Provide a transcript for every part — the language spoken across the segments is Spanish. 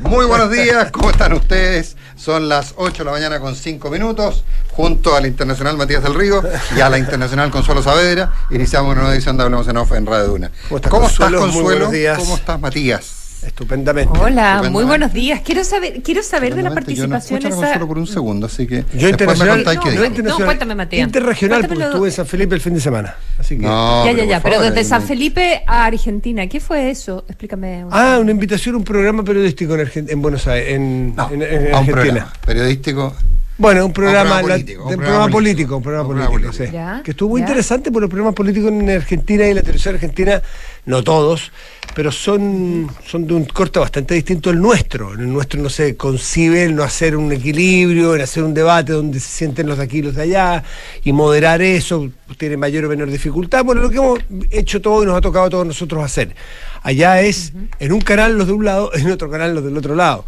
Muy buenos días, ¿cómo están ustedes? Son las 8 de la mañana con 5 minutos, junto al Internacional Matías del Río y a la Internacional Consuelo Saavedra. Iniciamos una nueva edición de Hablemos en Off en Radio Duna. ¿Cómo estás, ¿Cómo estás, Consuelo? Consuelo? ¿Cómo estás, Matías? Estupendamente. Hola, Estupendamente. muy buenos días. Quiero saber, quiero saber de la Realmente yo no participación esa. Consuelo por un segundo, así que Yo me internacional, qué no, cuéntame, Matías. Interregional, porque estuve en San Felipe el fin de semana. Así que. No, ya, ya, ya, pero desde San Felipe a Argentina, ¿qué fue eso? Explícame. un- Ah, una invitación a un programa periodístico en, Argen- en Buenos Aires, en, No, en- en a un Argentina. programa periodístico. Bueno, un programa, programa la- político, de- un un programa político, un político, programa un programa político, político. sí. Que estuvo muy ya. interesante porque los programas políticos en Argentina y la televisión argentina, no todos, pero son, son de un corte bastante distinto al nuestro. En el nuestro no se concibe el no hacer un equilibrio, en hacer un debate donde se sienten los de aquí y los de allá, y moderar eso tiene mayor o menor dificultad. Bueno, lo que hemos hecho todo y nos ha tocado a todos nosotros hacer. Allá es en un canal los de un lado, en otro canal los del otro lado.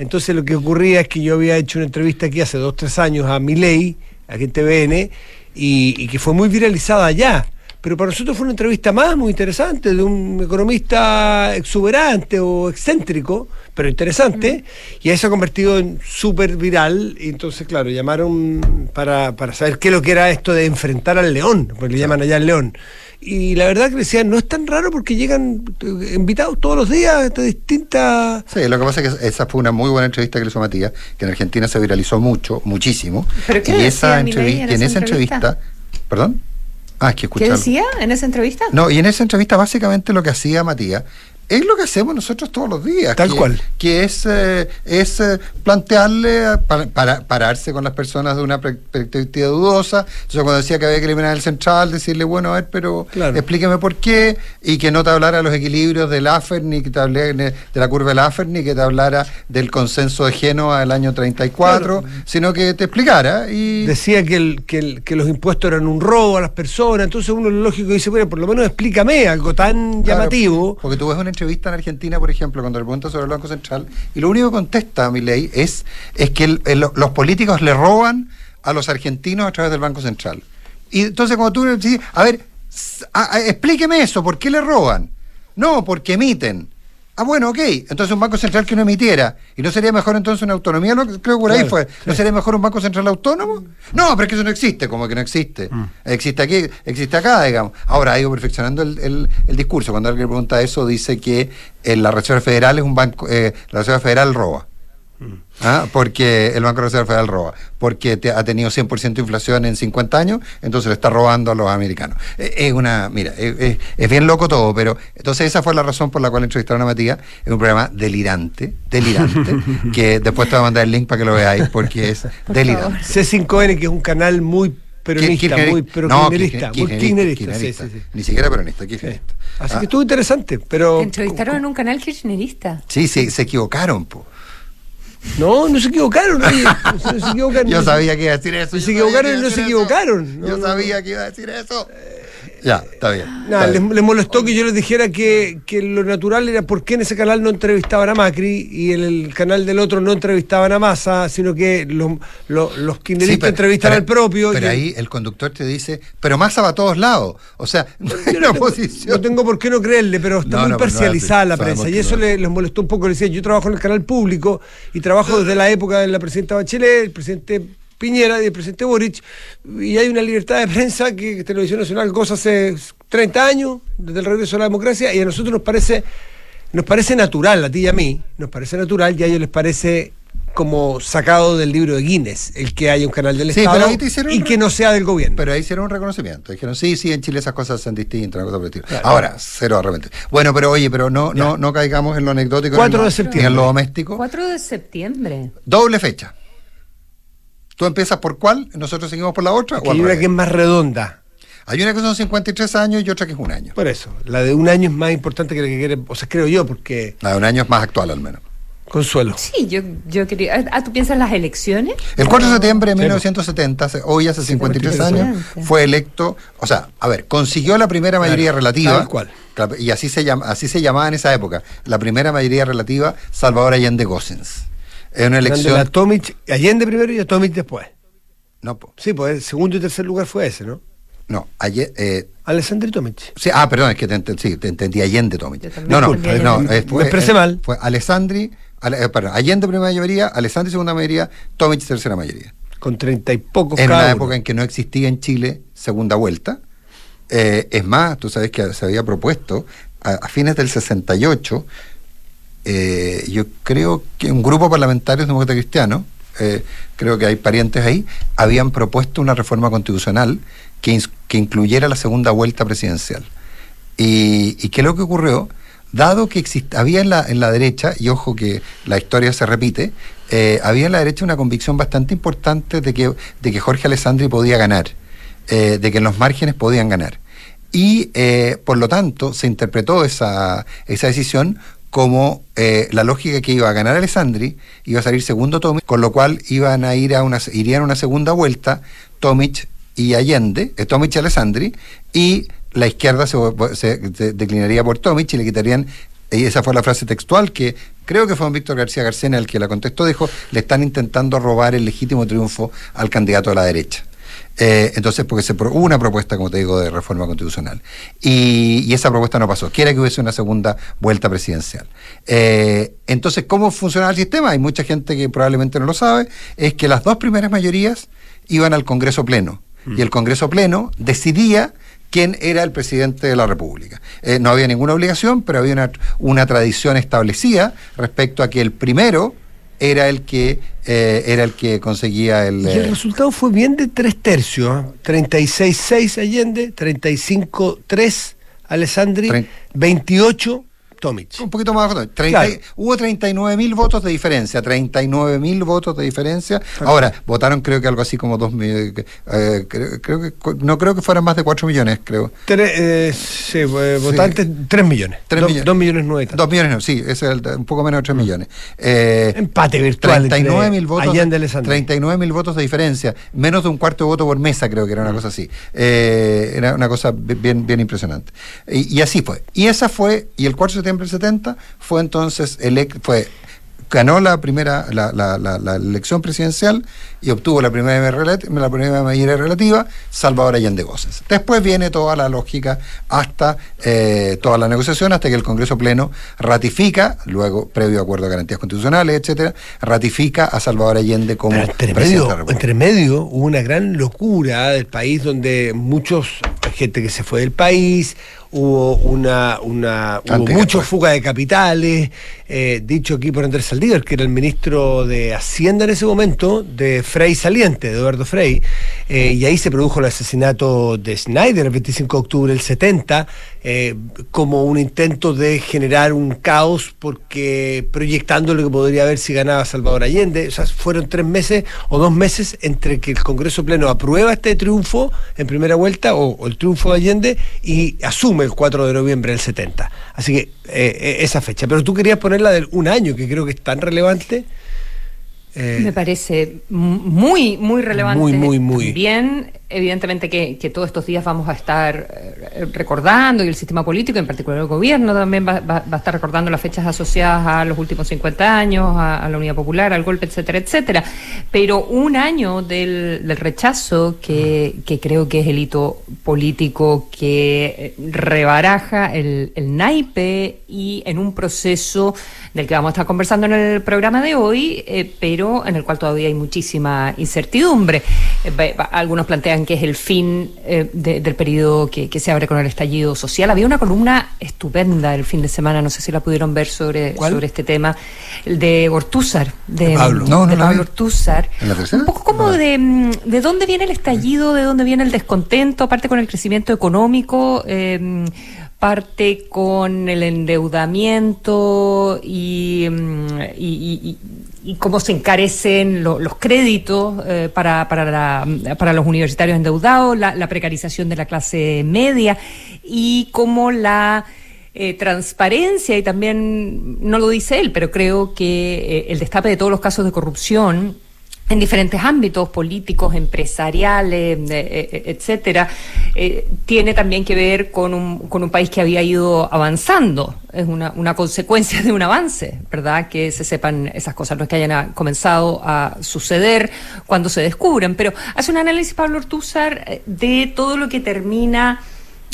Entonces lo que ocurría es que yo había hecho una entrevista aquí hace dos, tres años a Milei, aquí en TVN, y, y que fue muy viralizada allá. Pero para nosotros fue una entrevista más muy interesante de un economista exuberante o excéntrico, pero interesante, y ahí se ha convertido en súper viral. Y entonces, claro, llamaron para, para saber qué es lo que era esto de enfrentar al león, porque le llaman allá al león. Y la verdad que decían, no es tan raro porque llegan eh, invitados todos los días de distintas... Sí, lo que pasa es que esa fue una muy buena entrevista que le hizo Matías, que en Argentina se viralizó mucho, muchísimo. ¿Pero qué y esa entrevista, en y en esa esa entrevista, ¿perdón? Ah, es que ¿Qué decía en esa entrevista? No, y en esa entrevista básicamente lo que hacía Matías es lo que hacemos nosotros todos los días. Tal que, cual. Que es, eh, es eh, plantearle, a- para, para- pararse con las personas de una per- perspectiva dudosa. Entonces cuando decía que había que eliminar el central, decirle, bueno, a ver, pero Claro. explíqueme por qué, y que no te hablara de los equilibrios del AFER, ni que te hablara de la curva del AFER, ni que te hablara del consenso de Génova del año 34, sino que te explicara. Y decía que, el, que, el- que los impuestos eran un robo a las personas, entonces uno lo lógico dice, bueno, por lo menos explícame algo tan Claro, llamativo. Porque tú ves una entrevista en Argentina, por ejemplo, cuando le preguntan sobre el Banco Central, y lo único que contesta a mi ley es, es que los políticos le roban a los argentinos a través del Banco Central. Y entonces cuando tú le dices, a ver, explíqueme eso, ¿por qué le roban? No, porque emiten. Ah, bueno, ok. Entonces un Banco Central que no emitiera. ¿Y no sería mejor entonces una autonomía? Que- creo que por ahí Claro, fue. ¿No sería mejor un Banco Central autónomo? No, pero es que eso no existe, como que no existe. Mm. Existe aquí, existe acá, digamos. Ahora ha ido perfeccionando el, el- el discurso. Cuando alguien pregunta eso, dice que eh, la Reserva Federal es un banco, eh, la Reserva Federal roba. ¿Ah? Porque el Banco de Reserva Federal roba, porque te- ha tenido 100% de inflación en 50 años, entonces le está robando a los americanos. Eh, Es una, mira, es, es- es bien loco todo, pero entonces esa fue la razón por la cual entrevistaron a Matías. Es un programa delirante, delirante, que después te voy a mandar el link para que lo veáis, porque es Por delirante. C5N, que es un canal muy peronista, Kirchner- muy pero no, kirchnerista, muy kirchnerista, sí, sí, sí. Ni siquiera peronista, kirchnerista. Así Ah, que estuvo interesante, pero... Entrevistaron en un canal kirchnerista. Sí, sí, se equivocaron, po. No, no se equivocaron, oye, no se, equivocaron. Yo sabía que iba a decir eso. Yo equivocaron y no se equivocaron. Yo sabía que iba a decir eso. Ya, está bien. Está les, bien. les molestó que yo les dijera que, que lo natural era por qué en ese canal no entrevistaban a Macri y en el canal del otro no entrevistaban a Massa, sino que los, los, los Sí, kirchneristas pero- entrevistan pero- al propio. Pero y- ahí el conductor te dice, pero Massa va a todos lados. O sea, no hay una posición. No tengo por qué no creerle, pero está No, muy no, pero no parcializada la prensa. Y eso les molestó un poco. Le decía, yo trabajo en el canal público y trabajo desde la época de la presidenta Bachelet, el presidente Piñera y el presidente Boric. Y hay una libertad de prensa que Televisión Nacional goza hace 30 años, desde el regreso a la democracia, y a nosotros nos parece, nos parece natural, a ti y a mí, nos parece natural, y a ellos les parece como sacado del libro de Guinness, el que haya un canal del Sí, Estado pero ahí te hicieron y un que no sea del gobierno. Pero ahí hicieron un reconocimiento. Dijeron, sí, sí, en Chile esas cosas son distintas, una cosa por el estilo. Ahora, cero de repente. Bueno, pero oye, pero no, no, no caigamos en lo anecdótico. ni en 4 lo- de septiembre. en lo doméstico. 4 de septiembre. Doble fecha. ¿Tú empiezas por cuál? ¿Nosotros seguimos por la otra? Que o hay una que es más redonda. Hay una que son 53 años y otra que es un año. Por eso, la de un año es más importante que la que quiere, o sea, creo yo, porque La de un año es más actual al menos. Consuelo. Sí, yo, yo quería. Ah, ¿tú piensas las elecciones? El 4 de septiembre de Sí, 1970, hace- hoy hace 53 53 años, años. fue electo, o sea, a ver, consiguió la primera mayoría Claro, relativa. tal cual. Y así se, llama, así se llamaba en esa época, la primera mayoría relativa, Salvador Allende Gossens. Es una elección... La Tomic, Allende primero y a Tomic después. No, po. Sí, pues el segundo y tercer lugar fue ese, ¿no? No, ayer, eh, Alessandri Tomic. Sí, ah, perdón, es que te, ent- sí, te entendí Allende Tomic. No, no, entendí no, eh, fue, Me expresé eh, mal. Fue Alessandri, Ale- eh, perdón, Allende primera mayoría, Alessandri segunda mayoría, Tomic tercera mayoría. Con treinta y pocos En cada una uno. época en que no existía en Chile segunda vuelta. Eh, es más, tú sabes que se había propuesto a, a fines del 68, eh, yo creo que un grupo parlamentario demócrata cristiano, eh, creo que hay parientes ahí, habían propuesto una reforma constitucional que, incluyera la segunda vuelta presidencial. ¿Y, qué es lo que ocurrió? Dado que exist- había en la, en la derecha, y ojo que la historia se repite, eh, había en la derecha una convicción bastante importante de que, de que Jorge Alessandri podía ganar, eh, de que en los márgenes podían ganar. Y por lo tanto se interpretó esa, esa decisión como eh, la lógica que iba a ganar Alessandri, iba a salir segundo Tomic, con lo cual iban a ir a una, irían a una segunda vuelta Tomic y Allende, eh, Tomic y Alessandri, y la izquierda se, se- declinaría por Tomic y le quitarían, y esa fue la frase textual que creo que fue don Víctor García Garcena el que la contestó, dijo, le están intentando robar el legítimo triunfo al candidato de la derecha. Eh, entonces, porque se hubo una propuesta, como te digo, de reforma constitucional. Y, y esa propuesta no pasó. Quiere que hubiese una segunda vuelta presidencial. Eh, entonces, ¿cómo funcionaba el sistema? Hay mucha gente que probablemente no lo sabe. Es que las dos primeras mayorías iban al Congreso Pleno. Y el Congreso Pleno decidía quién era el presidente de la República. Eh, no había ninguna obligación, pero había una, una tradición establecida respecto a que el primero era el que eh, era el que conseguía el, Y el eh, resultado fue bien de tres tercios. ¿ah? 36-6 Allende, 35-3 Alessandri, Trein- 28 Tomic. Un poquito más abajo. 30 Claro. Hubo 39 mil votos de diferencia, 39 mil votos de diferencia. Ahora, votaron creo que algo así como 2 mil, eh, creo, creo que, no creo que fueran más de 4 millones, creo. Tre- eh, sí, votantes, 3 millones. Tres 2 millones. millones nueve. 2 millones, no, sí, es el- un poco menos de 3 millones. Eh, Empate virtual. 39 entre mil votos, Allende y Alessandri. 39 mil votos de diferencia, menos de un cuarto de voto por mesa, creo que era Mm. una cosa así. Eh, era una cosa bi- bien, bien impresionante. Y, y así fue. Y esa fue, y el 4 de septiembre del 70 fue entonces, fue ganó la primera la, la- la- la elección presidencial y obtuvo la primera, la primera mayoría relativa Salvador Allende Goces. Después viene toda la lógica hasta eh, toda la negociación hasta que el Congreso Pleno ratifica, luego previo acuerdo de garantías constitucionales, etcétera, ratifica a Salvador Allende como entre presidente de la medio, República. entre medio hubo una gran locura del país donde muchos, gente que se fue del país, hubo una, una hubo mucho fuga de capitales, eh, dicho aquí por Andrés Saldívar, que era el ministro de Hacienda en ese momento, de Frei saliente, de Eduardo Frei, eh, y ahí se produjo el asesinato de Schneider el 25 de octubre del 70, eh, como un intento de generar un caos porque proyectando lo que podría haber si ganaba Salvador Allende. O sea, fueron tres meses o dos meses entre que el Congreso Pleno aprueba este triunfo en primera vuelta o, o el triunfo de Allende y asume el 4 de noviembre del 70. Así que eh, eh, esa fecha. Pero tú querías ponerla del un año, que creo que es tan relevante. Eh, Me parece muy, muy relevante. Muy, muy, muy. También, evidentemente, que, todos estos días vamos a estar eh, recordando, y el sistema político, en particular el gobierno, también va, a estar recordando las fechas asociadas a los últimos 50 años, a, la Unidad Popular, al golpe, etcétera, etcétera. Pero un año del, del rechazo, que, creo que es el hito político que eh, rebaraja el, el naipe y en un proceso del que vamos a estar conversando en el programa de hoy, eh, pero en el cual todavía hay muchísima incertidumbre. Algunos plantean que es el fin eh, de- del periodo que, que se abre con el estallido social. Había una columna estupenda el fin de semana, no sé si la pudieron ver sobre, ¿Cuál? sobre este tema, de Ortúzar, de, Pablo. No, no de Pablo vi. Ortúzar. ¿En la tercera? Un poco como de, mm, de dónde viene el estallido, de dónde viene el descontento, aparte con el crecimiento económico, eh, parte con el endeudamiento y, mm, y, y- y- cómo se encarecen lo- los créditos eh, para, para, la- para los universitarios endeudados, la, la precarización de la clase media y cómo la eh, transparencia y también, no lo dice él, pero creo que eh, el destape de todos los casos de corrupción en diferentes ámbitos políticos, empresariales, eh, eh, etcétera, eh, tiene también que ver con un, con un país que había ido avanzando. Es una, una consecuencia de un avance, ¿verdad? Que se sepan esas cosas, no es que hayan comenzado a suceder cuando se descubren. Pero hace un análisis, Pablo Ortúzar, de todo lo que termina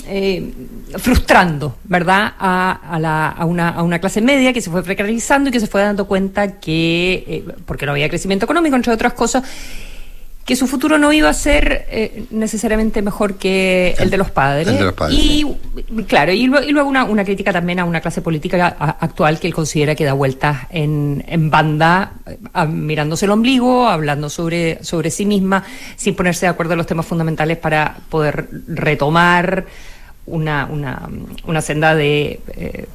eh, frustrando, ¿verdad?, a, la, a, una, a, una, clase media que se fue precarizando y que se fue dando cuenta que, eh, porque no había crecimiento económico, entre otras cosas, que su futuro no iba a ser eh, necesariamente mejor que el, de los padres. y claro, y, luego una, una, crítica también a una clase política actual que él considera que da vueltas en, en banda, mirándose el ombligo, hablando sobre, sobre sí misma, sin ponerse de acuerdo en los temas fundamentales para poder retomar una, una, una senda de, eh,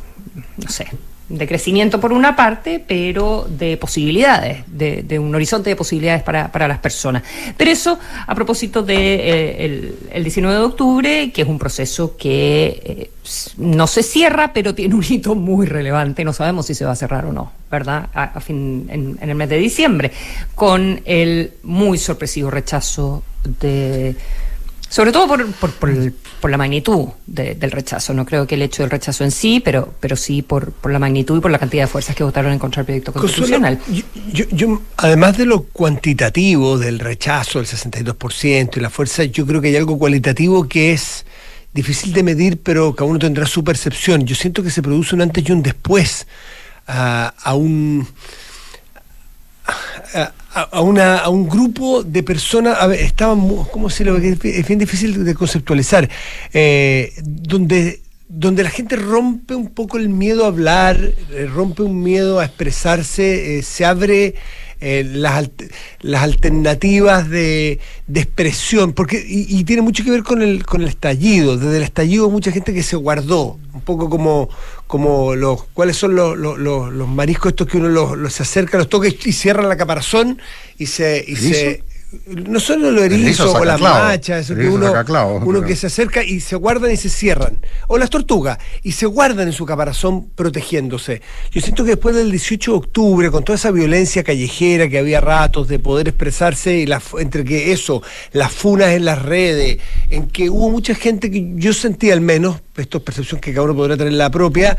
no sé, de crecimiento por una parte, pero de posibilidades, de, un horizonte de posibilidades para, para, las personas. Pero eso a propósito de eh, el, 19 de octubre, que es un proceso que eh, no se cierra, pero tiene un hito muy relevante, no sabemos si se va a cerrar o no, ¿verdad? A, fin, en el mes de diciembre, con el muy sorpresivo rechazo de sobre todo por, por, por, la magnitud del rechazo. No creo que el hecho del rechazo en sí, pero, pero sí por, por la magnitud y por la cantidad de fuerzas que votaron en contra del proyecto constitucional. yo, yo, además de lo cuantitativo del rechazo, el 62% y la fuerza, yo creo que hay algo cualitativo que es difícil de medir, pero cada uno tendrá su percepción. Yo siento que se produce un antes y un después a un a, una, a un grupo de personas, estaban, ¿cómo se lo Es bien difícil de conceptualizar, eh, donde, donde la gente rompe un poco el miedo a hablar, eh, rompe un miedo a expresarse, eh, se abre las, las, alternativas de, de expresión, porque, y, tiene mucho que ver con el, con el estallido. Desde el estallido mucha gente que se guardó, un poco como, como los cuáles son los, los, los, mariscos estos que uno los, los se acerca, los toca y cierra la caparazón y se, y se no solo lo erizo o la macha, eso que uno, uno que se acerca y se guardan y se cierran. O las tortugas, y se guardan en su caparazón protegiéndose. Yo siento que después del 18 de octubre, con toda esa violencia callejera que había ratos de poder expresarse, y la, entre que eso, las funas en las redes, en que hubo mucha gente que yo sentí al menos, esto es percepción que cada uno podrá tener la propia,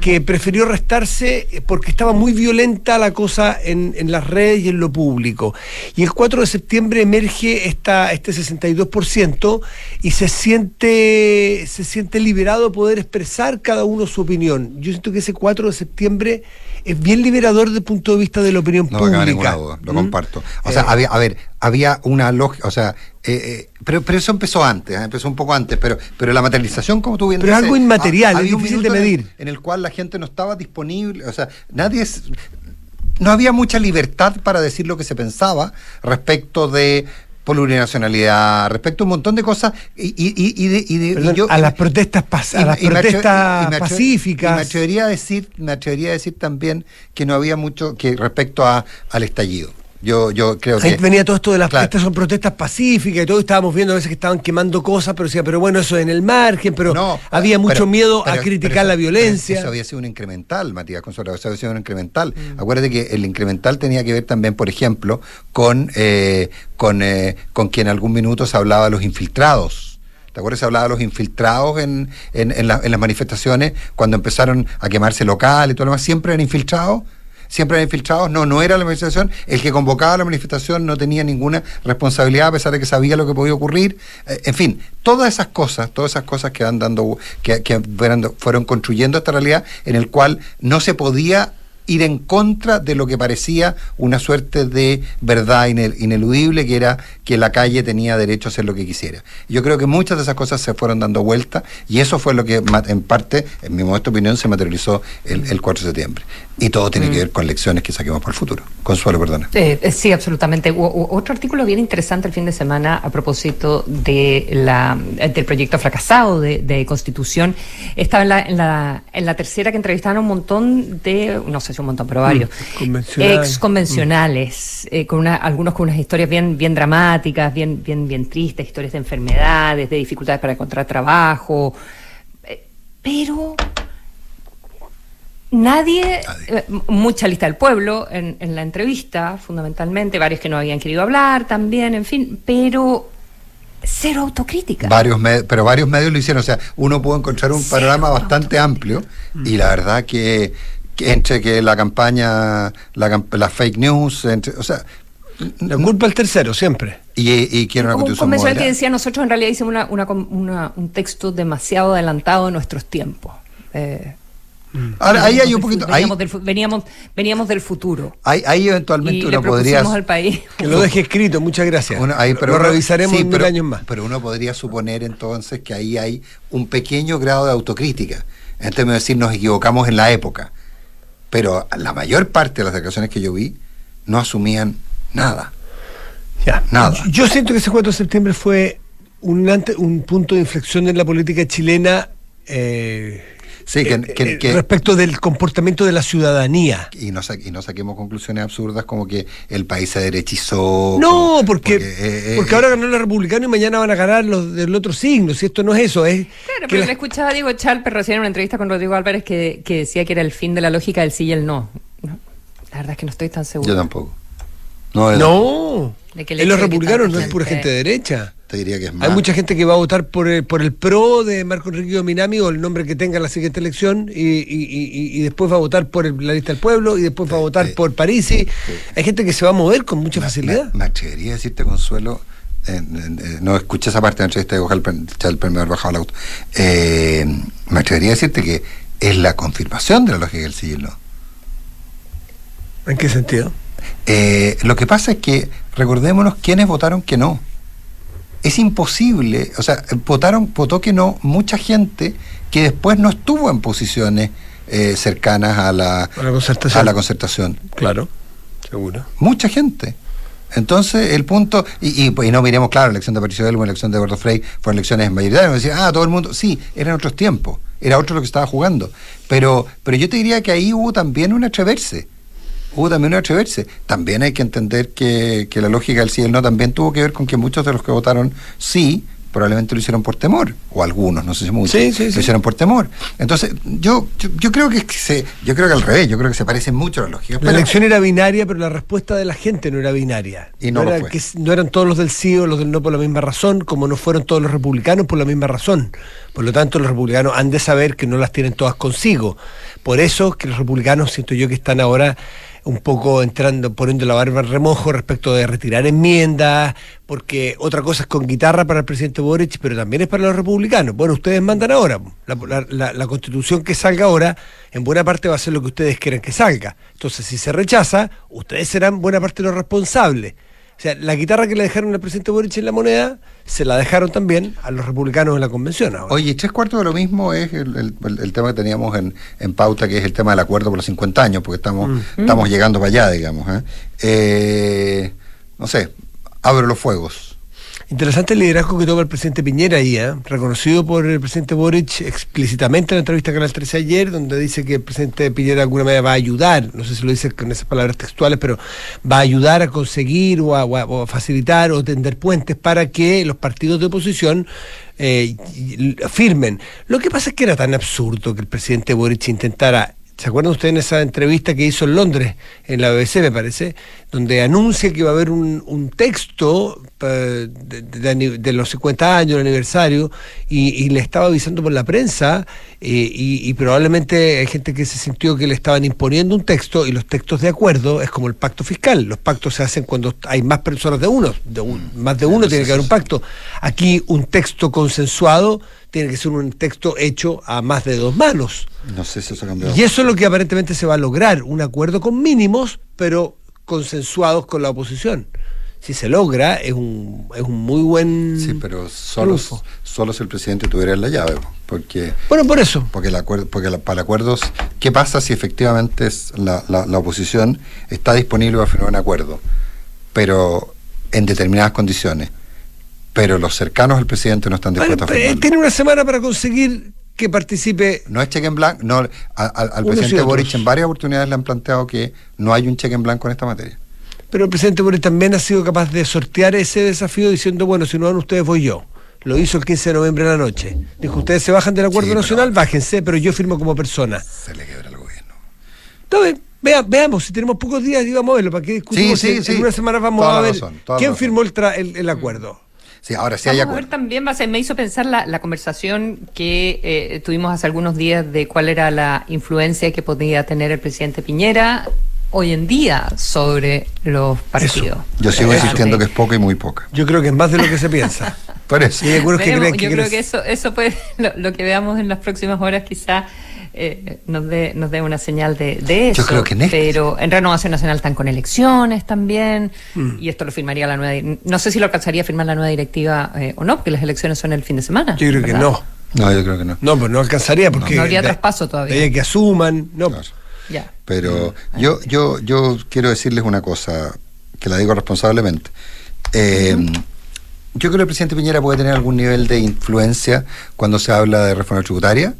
que prefirió restarse porque estaba muy violenta la cosa en, en las redes y en lo público. Y el 4 de septiembre emerge esta, este 62% y se siente, se siente liberado de poder expresar cada uno su opinión. Yo siento que ese 4 de septiembre es bien liberador desde el punto de vista de la opinión no pública. Ninguna duda, lo ¿Mm? comparto. O sea, eh. había, a ver, había una lógica, o sea, eh, eh, pero, pero eso empezó antes, empezó un poco antes, pero, pero la materialización, como tú bien pero dices. Algo inmaterial, es difícil de medir. En el, cual la gente no estaba disponible, o sea, nadie es, no había mucha libertad para decir lo que se pensaba respecto de plurinacionalidad, respecto a un montón de cosas y, a las protestas, a las protestas pacíficas. me atrevería a decir, me atrevería a decir también que no había mucho que respecto a, al estallido. Yo, yo creo Ahí que. venía todo esto de las protestas, son protestas pacíficas y todo. Estábamos viendo a veces que estaban quemando cosas, pero decía, pero bueno, eso en el margen, pero no, había mucho miedo a criticar la violencia. Eso había sido un incremental, Matías Consuelo, eso había sido un incremental. Mm. Acuérdate que el incremental tenía que ver también, por ejemplo, con, eh, con, eh, con quien en algún minuto se hablaba de los infiltrados. ¿Te acuerdas? Se hablaba de los infiltrados en, en, en, en, las manifestaciones cuando empezaron a quemarse locales y todo lo demás. Siempre eran infiltrados siempre eran infiltrados. No, no era la manifestación. El que convocaba la manifestación no tenía ninguna responsabilidad a pesar de que sabía lo que podía ocurrir. Eh, en fin, todas esas cosas, todas esas cosas que van dando, que, que fueron construyendo esta realidad en el cual no se podía ir en contra de lo que parecía una suerte de verdad ineludible, que era que la calle tenía derecho a hacer lo que quisiera. Yo creo que muchas de esas cosas se fueron dando vuelta y eso fue lo que en parte, en mi modesta opinión, se materializó el, el 4 de septiembre. Y todo tiene que mm. ver con lecciones que saquemos para el futuro. Consuelo, perdona. Eh, eh, sí, absolutamente. otro artículo bien interesante el fin de semana a propósito de la, del proyecto fracasado de, Constitución. Estaba en la, en, la, en la tercera que entrevistaron un montón de, no sé un montón, pero varios, mm, ex convencionales, mm. eh, con una, algunos con unas historias bien, bien dramáticas, bien, bien, bien tristes, historias de enfermedades, de dificultades para encontrar trabajo. pero Nadie, eh, mucha lista del pueblo en, en la entrevista, fundamentalmente, varios que no habían querido hablar también, en fin, pero cero autocrítica. Varios pero varios medios lo hicieron, o sea, uno pudo encontrar un panorama bastante amplio y la verdad que entre que la campaña, la, la fake news, entre, o sea, la culpa al tercero, siempre. Y, y quiero una constitución Un que decía, nosotros en realidad hicimos una, una, un texto demasiado adelantado en nuestros tiempos. Eh. Ahora, ahí hay un poquito. Veníamos, del, veníamos, veníamos, del futuro. Ahí, ahí eventualmente uno podría. al país. Que lo deje escrito, muchas gracias. lo revisaremos en mil años más. Pero uno podría suponer entonces que ahí hay un pequeño grado de autocrítica. En términos de decir, nos equivocamos en la época. Pero la mayor parte de las declaraciones que yo vi no asumían nada. Ya. Nada. Yo siento que ese 4 de septiembre fue un, un punto de inflexión en la política chilena. Eh, Sí, que, eh, eh, respecto del comportamiento de la ciudadanía. Y no, y no saquemos conclusiones absurdas como que el país se derechizó. No, porque, porque, eh, ahora ganó el republicano y mañana van a ganar los del otro signo. Si esto no es eso, es. Claro, pero le escuchaba a Diego Chalper recién en una entrevista con Rodrigo Álvarez que, que, decía que era el fin de la lógica del sí y el no. La verdad es que no estoy tan seguro. Yo tampoco. No, no. en los republicanos no es pura gente de derecha diría que es Hay mucha gente que va a votar por el, por el PRO de Marco Enrique Minami o el nombre que tenga en la siguiente elección y, después va a votar por la lista del pueblo y después va a votar por Parisi. Hay gente que se va a mover con mucha facilidad. Me, atrevería a decirte, Consuelo, no escuché esa parte de la entrevista de el primer bajado al auto. Eh, me atrevería a decirte que es la confirmación de la lógica del siglo. ¿En qué sentido? Eh, lo que pasa es que recordémonos quiénes votaron que no es imposible, o sea, votaron, votó que no mucha gente que después no estuvo en posiciones eh, cercanas a la, a la, concertación. Claro, seguro. Mucha gente. Entonces, el punto, y, y, no miremos, claro, la elección de Patricio Elmo, la elección de Eduardo Frey, fueron elecciones mayoritarias, decía, ah, todo el mundo, sí, eran otros tiempos, era otro lo que estaba jugando. Pero, pero yo te diría que ahí hubo también un atreverse hubo también un atreverse. También hay que entender que, la lógica del sí y el no también tuvo que ver con que muchos de los que votaron sí probablemente lo hicieron por temor, o algunos, no sé si muchos, lo hicieron por temor. Entonces, yo, yo, creo que se, yo creo que al revés, yo creo que se parecen mucho las lógicas. La elección era binaria, pero la respuesta de la gente no era binaria. Y no, Que, no eran todos los del sí o los del no por la misma razón, como no fueron todos los republicanos por la misma razón. Por lo tanto, los republicanos han de saber que no las tienen todas consigo. Por eso que los republicanos siento yo que están ahora un poco entrando, poniendo la barba en remojo respecto de retirar enmiendas, porque otra cosa es con guitarra para el presidente Boric, pero también es para los republicanos. Bueno, ustedes mandan ahora. La, la, constitución que salga ahora, en buena parte va a ser lo que ustedes quieren que salga. Entonces, si se rechaza, ustedes serán buena parte los responsables. O sea, la guitarra que le dejaron al presidente Boric en la moneda, se la dejaron también a los republicanos en la convención. Oye, tres cuartos de lo mismo es el, tema que teníamos en, en, pauta, que es el tema del acuerdo por los 50 años, porque estamos, mm. estamos llegando para allá, digamos. ¿eh? Eh, no sé, abro los fuegos. Interesante el liderazgo que toma el presidente Piñera ahí, ¿eh? reconocido por el presidente Boric explícitamente en la entrevista con Canal 13 ayer, donde dice que el presidente Piñera de alguna manera va a ayudar, no sé si lo dice con esas palabras textuales, pero va a ayudar a conseguir o a, facilitar o tender puentes para que los partidos de oposición eh, firmen. Lo que pasa es que era tan absurdo que el presidente Boric intentara ¿Se acuerdan ustedes en esa entrevista que hizo en Londres, en la BBC me parece, donde anuncia que va a haber un, texto eh, de, los 50 años, el aniversario, y, le estaba avisando por la prensa, eh, y, probablemente hay gente que se sintió que le estaban imponiendo un texto, y los textos de acuerdo es como el pacto fiscal. Los pactos se hacen cuando hay más personas de uno, de más de uno tiene que haber un pacto. Aquí un texto consensuado tiene que ser un texto hecho a más de dos manos. No sé si eso Y eso es lo que aparentemente se va a lograr, un acuerdo con mínimos, pero consensuados con la oposición. Si se logra, es un, es un muy buen. Sí, pero solo, solo si el presidente tuviera la llave. Porque, bueno, por eso. Porque, el acuerdo, porque para acuerdos, ¿qué pasa si efectivamente la, la, la oposición está disponible para firmar un acuerdo? Pero en determinadas condiciones pero los cercanos al presidente no están dispuestos a firmarlo. Tiene una semana para conseguir que participe. No es cheque en blanco. No, al presidente Boric en varias oportunidades le han planteado que no hay un cheque en blanco en esta materia. Pero el presidente Boric también ha sido capaz de sortear ese desafío diciendo, bueno, si no van ustedes, voy yo. Lo hizo el 15 de noviembre en la noche. Dijo, ustedes se bajan del acuerdo nacional, bájense, pero yo firmo como persona. Se le quebra el gobierno. Entonces, vea- veamos, si tenemos pocos días, íbamos a verlo, para que discutimos. Sí, sí, en, sí. en una semana vamos Toda a ver razón, quién razón. firmó el, tra- el, el acuerdo. Sí, ahora sí hay Vamos a ver acuerdo. también, va a ser- me hizo pensar la, la conversación que eh, tuvimos hace algunos días de cuál era la influencia que podía tener el presidente Piñera hoy en día sobre los partidos. Yo sigo Claro. insistiendo que es poca y muy poca. Yo creo que es más de lo que se piensa. Por eso. Y algunos que Veremos, creen que yo creo que eso, eso puede, lo, lo que veamos en las próximas horas quizá eh, nos dé nos dé una señal de, de eso. Yo creo que en este- Pero en Renovación Nacional están con elecciones también, Mm. y esto lo firmaría la nueva... No sé si lo alcanzaría a firmar la nueva directiva eh, o no, porque las elecciones son el fin de semana. Yo creo que no. No, yo creo que no. No, pues no alcanzaría porque. No habría de- traspaso todavía. de que asuman. No. Claro. Ya. Pero Mm. yo, yo, yo quiero decirles una cosa, que la digo responsablemente. Eh, Yo creo que el presidente Piñera puede tener algún nivel de influencia cuando se habla de reforma tributaria.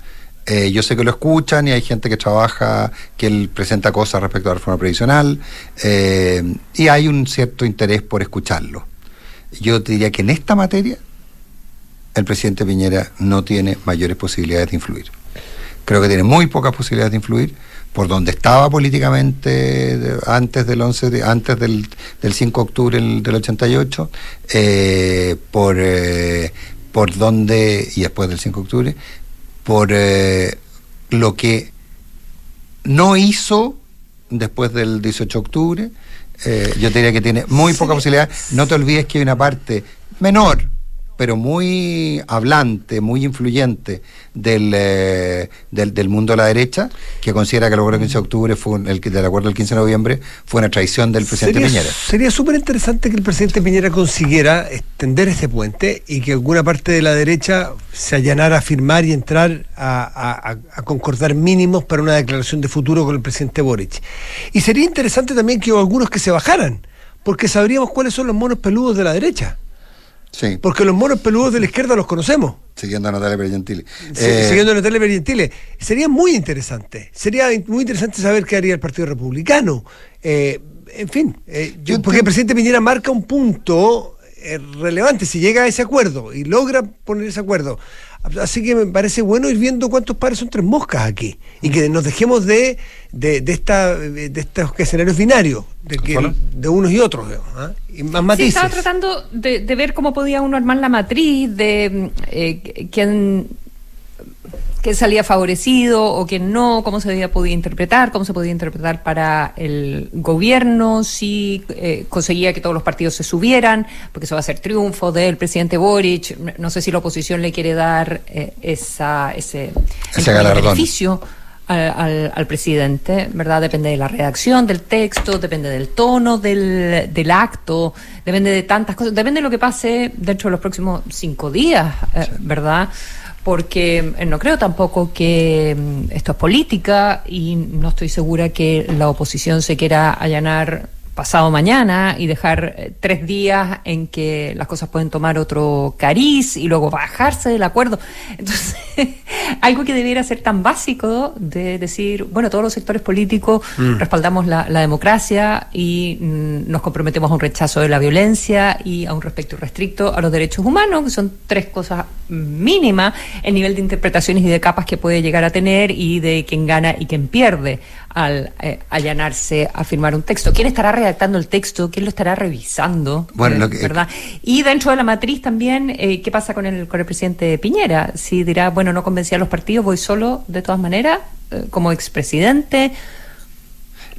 Eh, yo sé que lo escuchan y hay gente que trabaja, que él presenta cosas respecto a la reforma previsional, eh, y hay un cierto interés por escucharlo. Yo diría que en esta materia el presidente Piñera no tiene mayores posibilidades de influir. Creo que tiene muy pocas posibilidades de influir por donde estaba políticamente antes del 11 de- antes del, del 5 de octubre del, del 88 eh, por eh, por donde y después del 5 de octubre por eh, lo que no hizo después del 18 de octubre. Eh, yo te diría que tiene muy poca posibilidad. No te olvides que hay una parte menor pero muy hablante, muy influyente del, eh, del, del mundo de la derecha, que considera que el acuerdo del 15 de octubre, fue un- el, que- del acuerdo del 15 de noviembre, fue una traición del presidente sería, Piñera. Sería súper interesante que el presidente Piñera consiguiera extender este puente y que alguna parte de la derecha se allanara a firmar y entrar a, a- a- a concordar mínimos para una declaración de futuro con el presidente Boric. Y sería interesante también que hubo algunos que se bajaran, porque sabríamos cuáles son los monos peludos de la derecha. Sí, Porque los monos peludos de la izquierda los conocemos. siguiendo a Natalia Pergentili. Sí, Eh, siguiendo Natalia Bergentile. Sería muy interesante. Sería muy interesante saber qué haría el Partido Republicano. Eh, en fin, eh, yo- porque el presidente Piñera marca un punto relevante si llega a ese acuerdo y logra poner ese acuerdo. Así que me parece bueno ir viendo cuántos pares son tres moscas aquí y que nos dejemos de, de, de esta, de estos escenarios binarios, de, que, de unos y otros, digamos, ¿ah? y más Sí, matices. estaba tratando de, de ver cómo podía uno armar la matriz de eh, quién, quién salía favorecido o quién no, cómo se podía, podía interpretar, cómo se podía interpretar para el gobierno, si eh, conseguía que todos los partidos se subieran, porque eso va a ser triunfo del presidente Boric. No sé si la oposición le quiere dar eh, esa, ese, beneficio al, al- al presidente, ¿verdad? Depende de la redacción del texto, depende del tono del, del acto, depende de tantas cosas, depende de lo que pase dentro de los próximos cinco días, eh, ¿verdad? Porque eh, no creo tampoco que mm, esto es política y no estoy segura que la oposición se quiera allanar pasado mañana y dejar eh, tres días en que las cosas pueden tomar otro cariz y luego bajarse del acuerdo. Entonces, algo que debiera ser tan básico de decir, bueno, todos los sectores políticos respaldamos la, la democracia y mm, nos comprometemos a un rechazo de la violencia y a un respeto irrestricto a los derechos humanos, que son tres cosas mínimas, el nivel de interpretaciones y de capas que puede llegar a tener y de quién gana y quién pierde al eh, allanarse a firmar un texto. ¿Quién estará redactando el texto? ¿Quién lo estará revisando? Bueno, Eh, lo que- ¿verdad? Y dentro de la matriz también, eh, ¿qué pasa con el, con el presidente Piñera? Si dirá, bueno, no convencí a los partidos, voy solo de todas maneras, eh, como expresidente.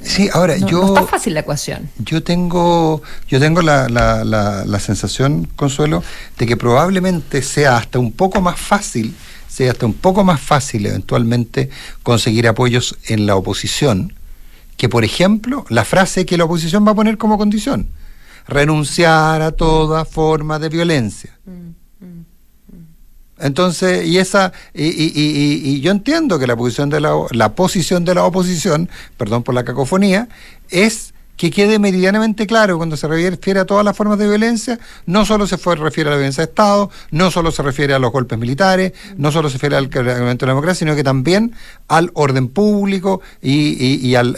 sí, ahora No, yo... no está fácil la ecuación. Yo tengo, yo tengo la, la, la, la sensación, Consuelo, de que probablemente sea hasta un poco más fácil, sea hasta un poco más fácil eventualmente conseguir apoyos en la oposición, que por ejemplo la frase que la oposición va a poner como condición, renunciar a toda forma de violencia. Entonces, y esa, y, y- y- y- yo entiendo que la posición de la, la posición de la oposición, perdón por la cacofonía, es que quede meridianamente claro cuando se refiere a todas las formas de violencia, no solo se refiere a la violencia de Estado, no solo se refiere a los golpes militares, no solo se refiere al quebrantamiento de la democracia, sino que también al orden público y, al-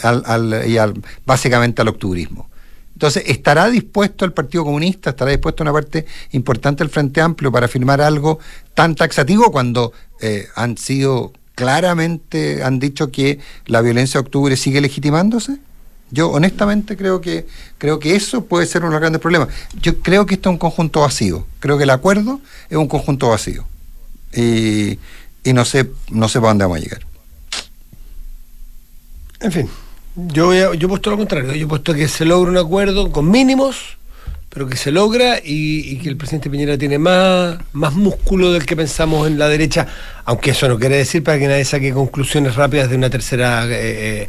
y al- básicamente al octubrismo. Entonces, ¿estará dispuesto el Partido Comunista, estará dispuesto una parte importante del Frente Amplio para firmar algo tan taxativo cuando eh, han sido claramente han dicho que la violencia de octubre sigue legitimándose? Yo honestamente creo que creo que eso puede ser uno de los grandes problemas. Yo creo que esto es un conjunto vacío. Creo que el acuerdo es un conjunto vacío. Y, no sé no sé para dónde vamos a llegar. En fin, yo, yo he puesto lo contrario. Yo he puesto que se logra un acuerdo con mínimos, pero que se logra y, y que el presidente Piñera tiene más, más músculo del que pensamos en la derecha, aunque eso no quiere decir para que nadie saque conclusiones rápidas de una tercera eh, eh,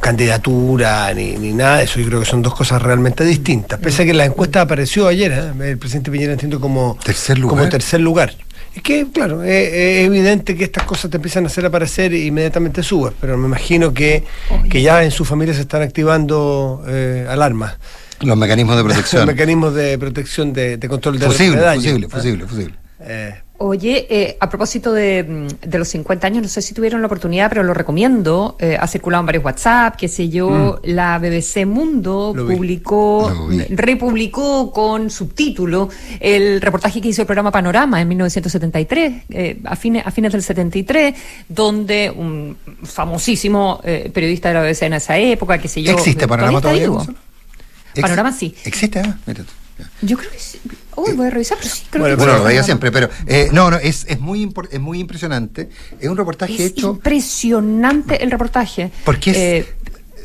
candidatura ni, ni nada de eso. Yo creo que son dos cosas realmente distintas. Pese a que la encuesta apareció ayer, ¿eh? el presidente Piñera entiendo como Tercer lugar. Como tercer lugar. Es que, claro, es, es evidente que estas cosas te empiezan a hacer aparecer e inmediatamente subes, pero me imagino que, que ya en su familia se están activando eh, alarmas. Los mecanismos de protección. mecanismos de protección de, de control de fusible, de daño. fusible, Ah, fusible, fusible. Eh, Oye, eh, a propósito de, mm, de los 50 años, no sé si tuvieron la oportunidad, pero lo recomiendo. eh, ha circulado en varios WhatsApp, qué sé yo. La BBC Mundo publicó, vi. republicó con subtítulo el reportaje que hizo el programa Panorama en 1973, eh, a, fines, a fines del 73, donde un famosísimo periodista de la BBC en esa época, qué sé yo. ¿Existe panorama todavía? Panorama sí. ¿Existe? Ah, mira. Yo creo que sí. Uy, voy a revisar, pero sí, creo Bueno, que Bueno, lo veía siempre, pero eh, no, no, es, es, muy impor- es muy impresionante. Es un reportaje Es hecho. impresionante el reportaje. Porque es- Eh,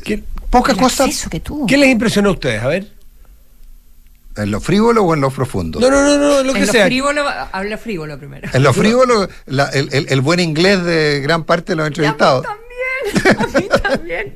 ¿qué, Poca el cosa acceso que tuvo. qué les impresionó a ustedes? A ver. en lo frívolo o en lo profundo. No, no, no, no, lo que en lo sea. frívolo, habla frívolo primero. En lo frívolo, la- el, el- el buen inglés de gran parte de los entrevistados. A mí también, a mí también.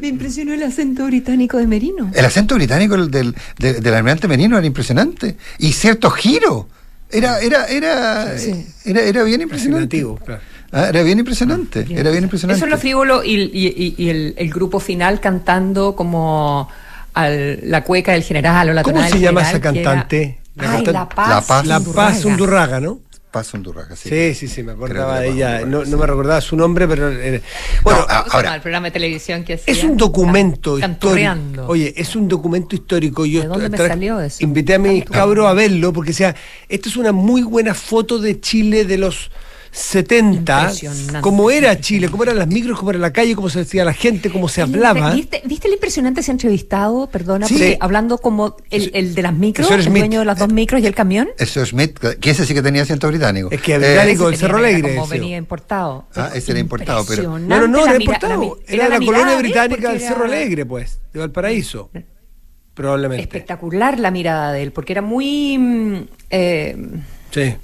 Me impresionó el acento británico de Merino. El acento británico del, del, de- del almirante Menino era impresionante. Y cierto giro. Era, era, era, Sí. era, era bien impresionante. Claro. Ah, era bien impresionante. Era bien impresionante. Eso es lo frívolo y, y- y- y el, el grupo final cantando como al- la cueca del general o la ¿Cómo se llama general, esa que era- cantante? La Ay, cantante- La Paz. La Paz. La Paz. Undurraga, ¿no? Paso Undurraga, sí. Sí, sí, sí, me acordaba de ella. Paz No, no me recordaba su nombre, pero. eh, bueno, No, ah, ¿Cómo se ahora- el programa de televisión que hacía? Es un documento histórico. Oye, es un documento histórico. Yo ¿De dónde me salió eso? Invité a mis Tanto. cabros a verlo porque, o sea, esta es una muy buena foto de Chile de los 70. Impresionante. Cómo era Chile, cómo eran las micros, cómo era la calle, cómo se decía la gente, cómo se El hablaba. ¿Viste, ¿Viste el impresionante ese entrevistado? Perdona, Sí. porque hablando como el, el de las micros, el Smith. dueño de las dos micros y el camión. El señor Smith, que ese sí que tenía acento británico. Es que Eh, británico- el Ese Cerro tenía- era Alegre, Como venía importado. Ah, ese era importado, pero- No, no, no, era importado. Era, la, colonia británica del era Cerro Alegre, pues, de Valparaíso. Probablemente. Espectacular la mirada de él, porque era muy. mm, eh, Sí.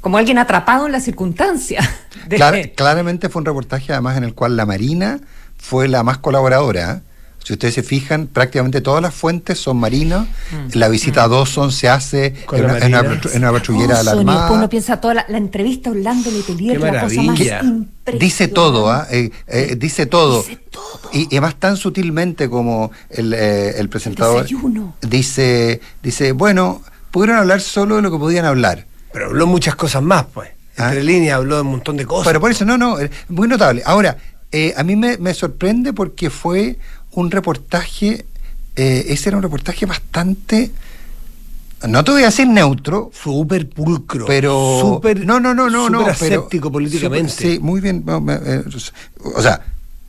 Como alguien atrapado en la circunstancia. de- Clar- claramente fue un reportaje además en el cual la Marina fue la más colaboradora. ¿eh? Si ustedes se fijan, prácticamente todas las fuentes son marinas. Mm. La visita a Dawson se hace en una, en una Marina. patru- en una patrullera de la después Armada. uno piensa toda la, la entrevista a Orlando Letelier, la cosa más. Dice todo, ¿ah? Eh, eh, dice todo. Dice todo. Y, y además tan sutilmente como el, eh, el presentador dice, dice, bueno, pudieron hablar solo de lo que podían hablar. Pero habló muchas cosas más, pues. Entre Ah. líneas habló de un montón de cosas. Pero por eso, no, no, eh, muy notable. Ahora, eh, a mí me, me sorprende porque fue un reportaje, eh, ese era un reportaje bastante, no te voy a decir neutro, súper pulcro. pero... Súper. no, no, no, no, súper no. aséptico políticamente. súper- sí, muy bien. o sea,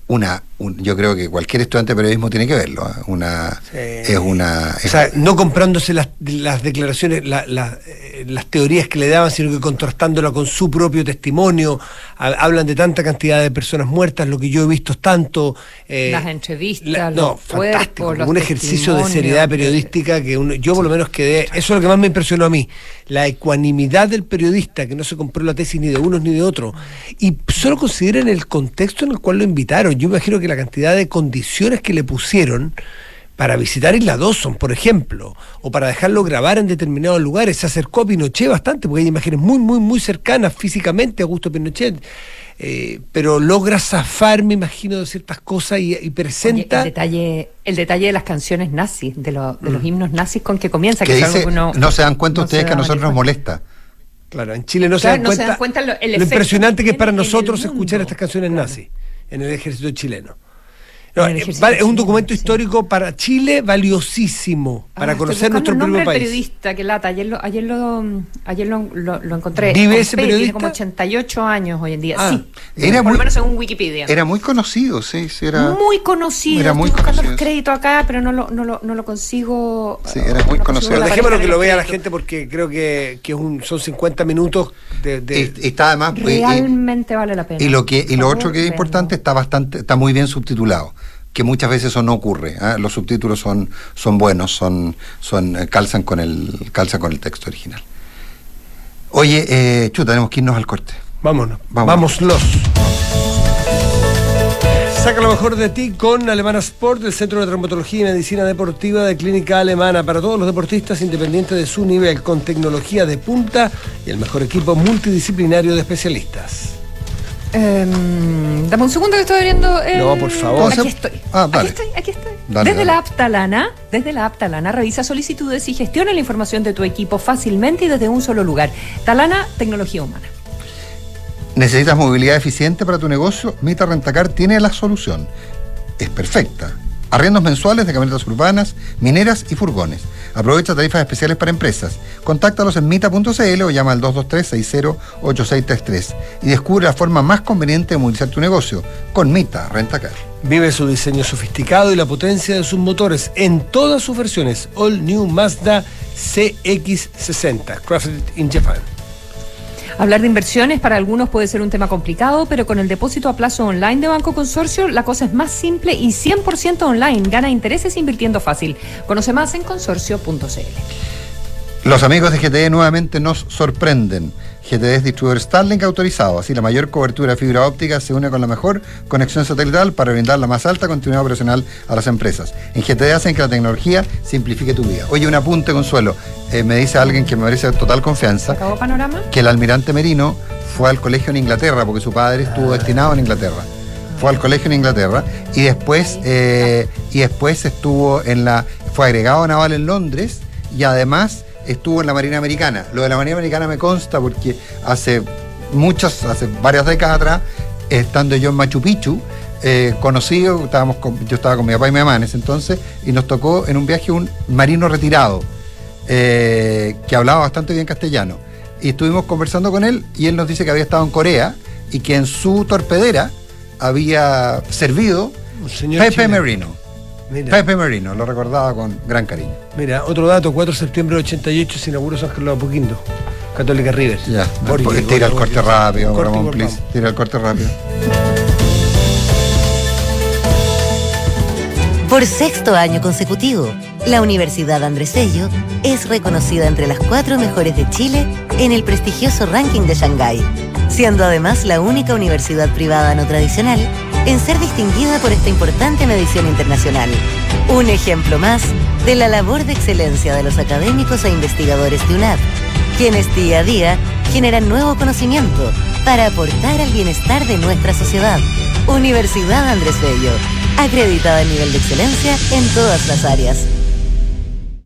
una, un- yo creo que cualquier estudiante de periodismo tiene que verlo. ¿ah? Una, Sí. es una... O sea, no comprándose las, las declaraciones, la- la- eh, las teorías que le daban, sino que contrastándola con su propio testimonio. Ha- hablan de tanta cantidad de personas muertas, lo que yo he visto es tanto. eh, Las entrevistas, la- los no, cuerpos, fantástico, los un ejercicio de seriedad eh, periodística que uno- yo por lo menos quedé. Eso es lo que más me impresionó a mí. La ecuanimidad del periodista, que no se compró la tesis ni de unos ni de otros. Y solo consideren el contexto en el cual lo invitaron. Yo imagino que la cantidad de condiciones que le pusieron para visitar Isla Dawson, por ejemplo, o para dejarlo grabar en determinados lugares. Se acercó a Pinochet bastante, porque hay imágenes muy, muy, muy cercanas físicamente a Augusto Pinochet. Eh, pero logra zafar, me imagino, de ciertas cosas y, y Oye, presenta. el, detalle, el detalle de las canciones nazis, de, lo- de los himnos nazis con que comienza. que es algo dice, uno no se dan cuenta no ustedes que a nosotros nos molesta. Claro, en Chile no, se, Claro, dan no se cuenta dan cuenta lo- el lo efecto impresionante que que es para nosotros escuchar estas canciones nazis en el ejército chileno. No, eh, es un documento sí. histórico para Chile valiosísimo, Ah, para conocer nuestro propio país. periodista, que lata. Ayer lo, ayer lo, ayer lo, lo- lo encontré. ¿Vive ese periodista? Tiene como 88 años hoy en día. Ah, sí. era por muy- lo menos según Wikipedia. Era muy conocido, sí, sí, era. muy conocido. era muy Estoy buscando conocido. los créditos acá, pero no lo, no lo, no lo consigo. Sí, era muy no conocido. Dejémoslo que lo vea la gente porque creo que, que es un, son 50 minutos de... de- Y, está además. y- y- Realmente vale la pena. Y lo que y lo otro que es importante está bastante está muy bien subtitulado, que muchas veces eso no ocurre. ¿ah? Los subtítulos son son buenos, son son eh, calzan con el calzan con el texto original. Oye, eh, chuta, tenemos que irnos al corte. Vámonos, Vámonos. vámonos. Saca lo mejor de ti con Alemana Sport, el Centro de Traumatología y Medicina Deportiva de Clínica Alemana para todos los deportistas independientes de su nivel, con tecnología de punta y el mejor equipo multidisciplinario de especialistas. Em, dame un segundo que estoy viendo. el- No, por favor. Aquí estoy. Ah, dale. Aquí estoy, aquí estoy. Dale, desde dale. la app Talana, desde la app Talana, revisa solicitudes y gestiona la información de tu equipo fácilmente y desde un solo lugar. Talana, tecnología humana. ¿Necesitas movilidad eficiente para tu negocio? Mita Rentacar tiene la solución. Es perfecta. Arriendos mensuales de camionetas urbanas, mineras y furgones. Aprovecha tarifas especiales para empresas. Contáctalos en mita.cl o llama al 223-608633 y descubre la forma más conveniente de movilizar tu negocio con Mita Rentacar. Vive su diseño sofisticado y la potencia de sus motores en todas sus versiones. All New Mazda CX60, crafted in Japan. Hablar de inversiones para algunos puede ser un tema complicado, pero con el depósito a plazo online de Banco Consorcio la cosa es más simple y 100% online. Gana intereses invirtiendo fácil. Conoce más en consorcio.cl. Los amigos de GTE nuevamente nos sorprenden. GTE es distribuidor Starlink autorizado, así la mayor cobertura de fibra óptica se une con la mejor conexión satelital para brindar la más alta continuidad operacional a las empresas. En GTE hacen que la tecnología simplifique tu vida. Oye, un apunte, Consuelo. Eh, me dice alguien que me merece total confianza ¿Acabó panorama? que el almirante Merino fue al colegio en Inglaterra, porque su padre estuvo destinado en Inglaterra. Fue al colegio en Inglaterra y después, eh, y después estuvo en la. fue agregado naval en Londres y además estuvo en la Marina Americana. Lo de la Marina Americana me consta porque hace muchas, hace varias décadas atrás, estando yo en Machu Picchu, eh, conocido, estábamos con- yo estaba con mi papá y mi mamá en ese entonces, y nos tocó en un viaje un marino retirado eh, que hablaba bastante bien castellano. Y estuvimos conversando con él y él nos dice que había estado en Corea y que en su torpedera había servido Un señor Pepe chileno. Merino. Mira, Pepe Merino, lo recordaba con gran cariño. mira, otro dato, 4 de septiembre de 88 se inauguró San Carlos Apoquindo, Católica River. Ya, Borghi, porque tira el corte rápido, corte Ramón, please. Tira el corte rápido. Por sexto año consecutivo, la Universidad Andrés Bello es reconocida entre las cuatro mejores de Chile en el prestigioso ranking de Shanghái, siendo además la única universidad privada no tradicional en ser distinguida por esta importante medición internacional. Un ejemplo más de la labor de excelencia de los académicos e investigadores de UNAD, quienes día a día generan nuevo conocimiento para aportar al bienestar de nuestra sociedad. Universidad Andrés Bello, acreditada a nivel de excelencia en todas las áreas.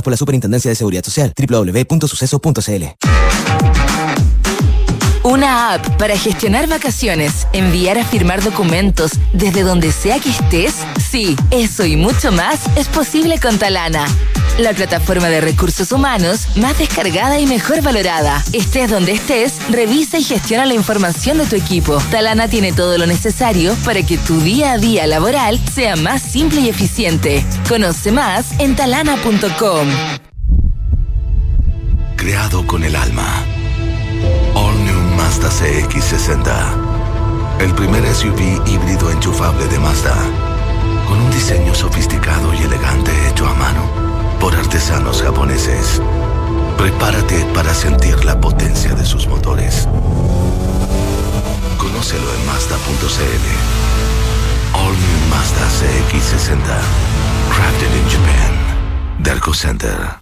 por la Superintendencia de Seguridad Social. www.suceso.cl Una app para gestionar vacaciones, enviar a firmar documentos desde donde sea que estés. Sí, eso y mucho más es posible con Talana. La plataforma de recursos humanos más descargada y mejor valorada. Estés donde estés, revisa y gestiona la información de tu equipo. Talana tiene todo lo necesario para que tu día a día laboral sea más simple y eficiente. Conoce más en talana.com. Creado con el alma. All New Mazda CX60. El primer SUV híbrido enchufable de Mazda. Con un diseño sofisticado y elegante hecho a mano por artesanos japoneses. Prepárate para sentir la potencia de sus motores. Conócelo en Mazda.cl. All New Mazda CX60. Crafted in Japan. Derco Center.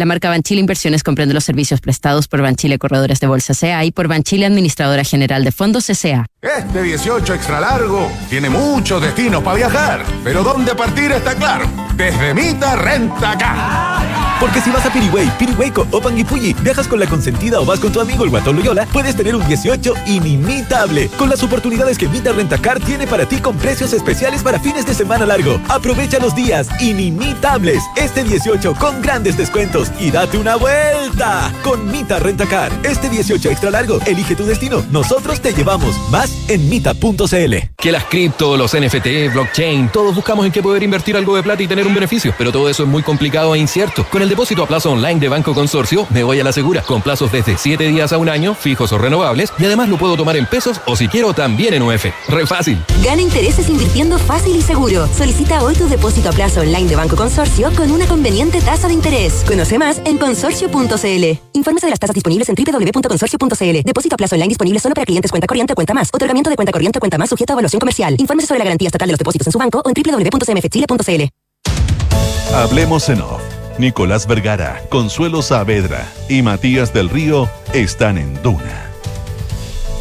La marca Banchile Inversiones comprende los servicios prestados por Banchile Corredores de Bolsa CA y por Banchile Administradora General de Fondos CA. Este 18 extra largo tiene muchos destinos para viajar, pero ¿dónde partir está claro? Desde Mita Renta Car. Porque si vas a Piriway, Pirihueco o Panguipulli, viajas con la consentida o vas con tu amigo el guatón Loyola, puedes tener un 18 inimitable. Con las oportunidades que Mita Rentacar tiene para ti con precios especiales para fines de semana largo. Aprovecha los días inimitables. Este 18 con grandes descuentos y date una vuelta con Mita Rentacar. Este 18 extra largo, elige tu destino. Nosotros te llevamos. Más en mita.cl. Que las cripto, los NFT, blockchain, todos buscamos en qué poder invertir algo de plata y tener un beneficio, pero todo eso es muy complicado e incierto. Con depósito a plazo online de Banco Consorcio, me voy a la segura, con plazos desde 7 días a un año, fijos o renovables, y además lo puedo tomar en pesos o si quiero también en UF. Re fácil. Gana intereses invirtiendo fácil y seguro. Solicita hoy tu depósito a plazo online de Banco Consorcio con una conveniente tasa de interés. Conoce más en consorcio.cl. Infórmese de las tasas disponibles en www.consorcio.cl. Depósito a plazo online disponible solo para clientes cuenta corriente o cuenta más. Otorgamiento de cuenta corriente o cuenta más sujeto a evaluación comercial. Infórmese sobre la garantía estatal de los depósitos en su banco o en www.cmfchile.cl. Hablemos en off. Nicolás Vergara, Consuelo Saavedra y Matías del Río están en Duna.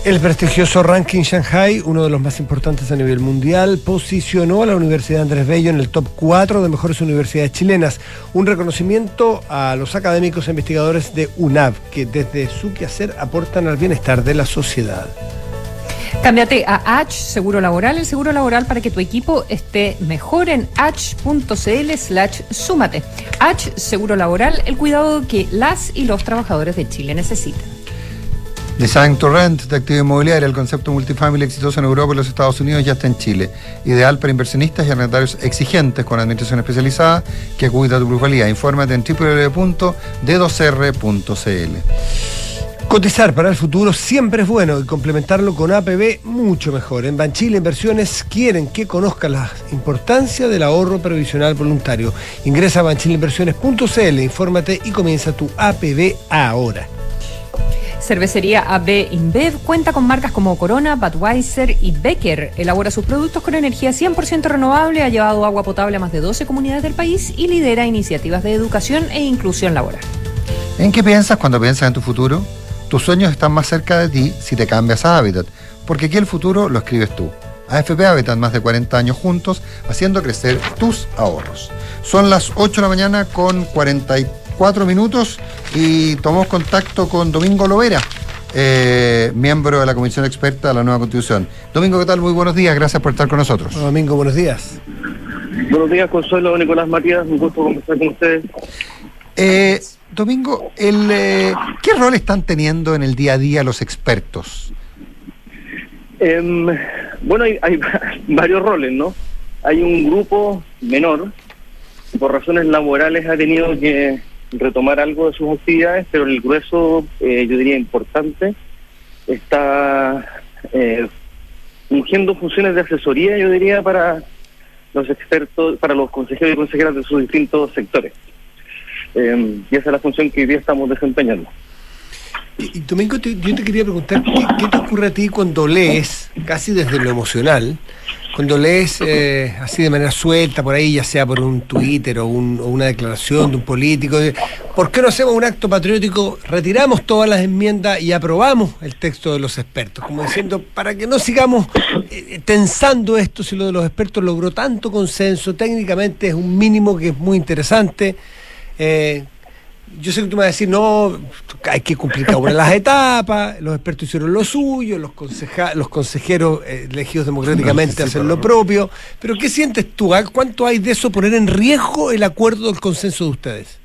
El prestigioso ranking Shanghai, uno de los más importantes a nivel mundial, posicionó a la Universidad Andrés Bello en el top 4 de mejores universidades chilenas. Un reconocimiento a los académicos e investigadores de UNAV, que desde su quehacer aportan al bienestar de la sociedad. Cámbiate a H Seguro Laboral, el seguro laboral para que tu equipo esté mejor en h.cl slash súmate. H Seguro Laboral, el cuidado que las y los trabajadores de Chile necesitan. Design to Rent de actividad inmobiliaria, el concepto multifamily exitoso en Europa y los Estados Unidos ya está en Chile. Ideal para inversionistas y arrendatarios exigentes con administración especializada que cuida tu plusvalía. Infórmate en www.d2r.cl. Cotizar para el futuro siempre es bueno y complementarlo con APB mucho mejor. En Banchile Inversiones quieren que conozcas la importancia del ahorro previsional voluntario. Ingresa a banchileinversiones.cl, infórmate y comienza tu APB ahora. Cervecería AB InBev cuenta con marcas como Corona, Budweiser y Becker. Elabora sus productos con energía 100% renovable, ha llevado agua potable a más de 12 comunidades del país y lidera iniciativas de educación e inclusión laboral. ¿En qué piensas cuando piensas en tu futuro? Tus sueños están más cerca de ti si te cambias a Habitat, porque aquí el futuro lo escribes tú. AFP Habitat, más de 40 años juntos, haciendo crecer tus ahorros. Son las 8 de la mañana con 44 minutos y tomamos contacto con Domingo Lovera, eh, miembro de la Comisión Experta de la Nueva Constitución. Domingo, ¿qué tal? Muy buenos días, gracias por estar con nosotros. Domingo, buenos días. Buenos días, Consuelo, Nicolás Matías, un gusto conversar con ustedes. Eh, Domingo, el, eh, ¿qué rol están teniendo en el día a día los expertos? Em, bueno, hay, hay varios roles, ¿no? Hay un grupo menor, por razones laborales ha tenido que retomar algo de sus actividades, pero el grueso, eh, yo diría importante, está eh, fungiendo funciones de asesoría, yo diría, para los expertos, para los consejeros y consejeras de sus distintos sectores. Eh, y esa es la función que hoy día estamos desempeñando. Y, Domingo, te- yo te quería preguntar, ¿qué, te ocurre a ti cuando lees, casi desde lo emocional, cuando lees eh, así de manera suelta por ahí, ya sea por un Twitter o, un- o una declaración de un político, ¿por qué no hacemos un acto patriótico, retiramos todas las enmiendas y aprobamos el texto de los expertos? Como diciendo, para que no sigamos eh, tensando esto, si lo de los expertos logró tanto consenso, técnicamente es un mínimo que es muy interesante. Eh, yo sé que tú me vas a decir, no, hay que cumplir cada una de las etapas, los expertos hicieron lo suyo, los, conseja- los consejeros eh, elegidos democráticamente hacen lo propio, pero ¿qué sientes tú? ¿Cuánto hay de eso poner en riesgo el acuerdo del consenso de ustedes?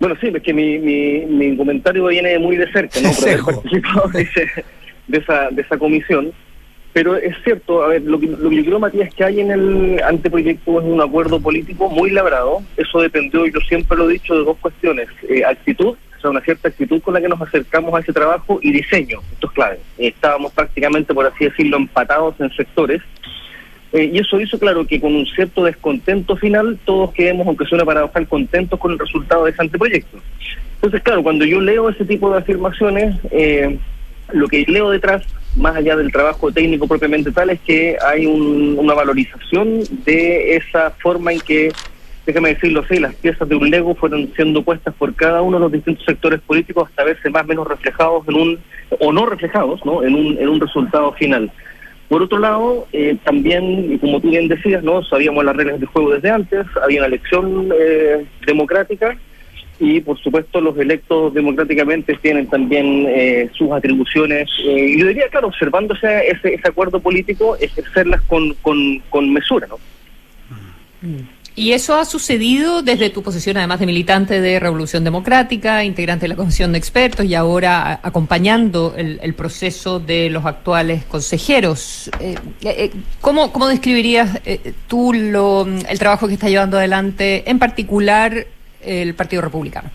Bueno, sí, es que mi, mi, mi comentario viene muy de cerca, ¿no? Por haber Cejo. participado de, ese- de esa, de esa comisión. Pero es cierto, a ver, lo que, lo que yo creo, Matías, que hay en el anteproyecto es un acuerdo político muy labrado. Eso dependió, yo siempre lo he dicho, de dos cuestiones. Eh, actitud, o sea, una cierta actitud con la que nos acercamos a ese trabajo, y diseño, esto es clave. Eh, estábamos prácticamente, por así decirlo, empatados en sectores. Eh, y eso hizo, claro, que con un cierto descontento final, todos quedemos, aunque suena paradoxal, contentos con el resultado de ese anteproyecto. Entonces, claro, cuando yo leo ese tipo de afirmaciones, eh, lo que leo detrás, más allá del trabajo técnico propiamente tal, es que hay un- una valorización de esa forma en que, déjame decirlo así, las piezas de un Lego fueron siendo puestas por cada uno de los distintos sectores políticos hasta verse más o menos reflejados en un, o no reflejados, ¿no? En un, en un resultado final. Por otro lado, eh, también, como tú bien decías, no sabíamos las reglas del juego desde antes, había una elección eh, democrática y, por supuesto, los electos democráticamente tienen también eh, sus atribuciones. eh, y yo diría, claro, observando ese, ese, acuerdo político, ejercerlas con, con, con mesura, ¿no? Y eso ha sucedido desde tu posición, además de militante de Revolución Democrática, integrante de la Comisión de Expertos y ahora acompañando el, proceso de los actuales consejeros. Eh, eh, ¿cómo, cómo describirías eh, tú lo, el trabajo que está llevando adelante, en particular el Partido Republicano?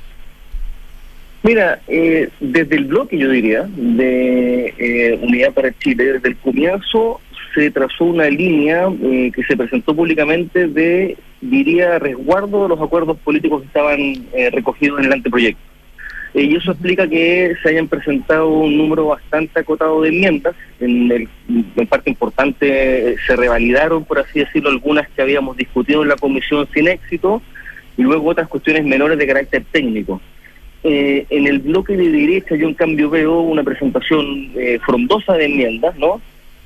Mira, eh, desde el bloque, yo diría, de eh, Unidad para Chile, desde el comienzo se trazó una línea eh, que se presentó públicamente de, diría, resguardo de los acuerdos políticos que estaban eh, recogidos en el anteproyecto. Eh, y eso explica que se hayan presentado un número bastante acotado de enmiendas. En, el, en parte importante se revalidaron, por así decirlo, algunas que habíamos discutido en la comisión sin éxito y luego otras cuestiones menores de carácter técnico. Eh, en el bloque de derecha yo en cambio veo una presentación eh, frondosa de enmiendas, ¿no?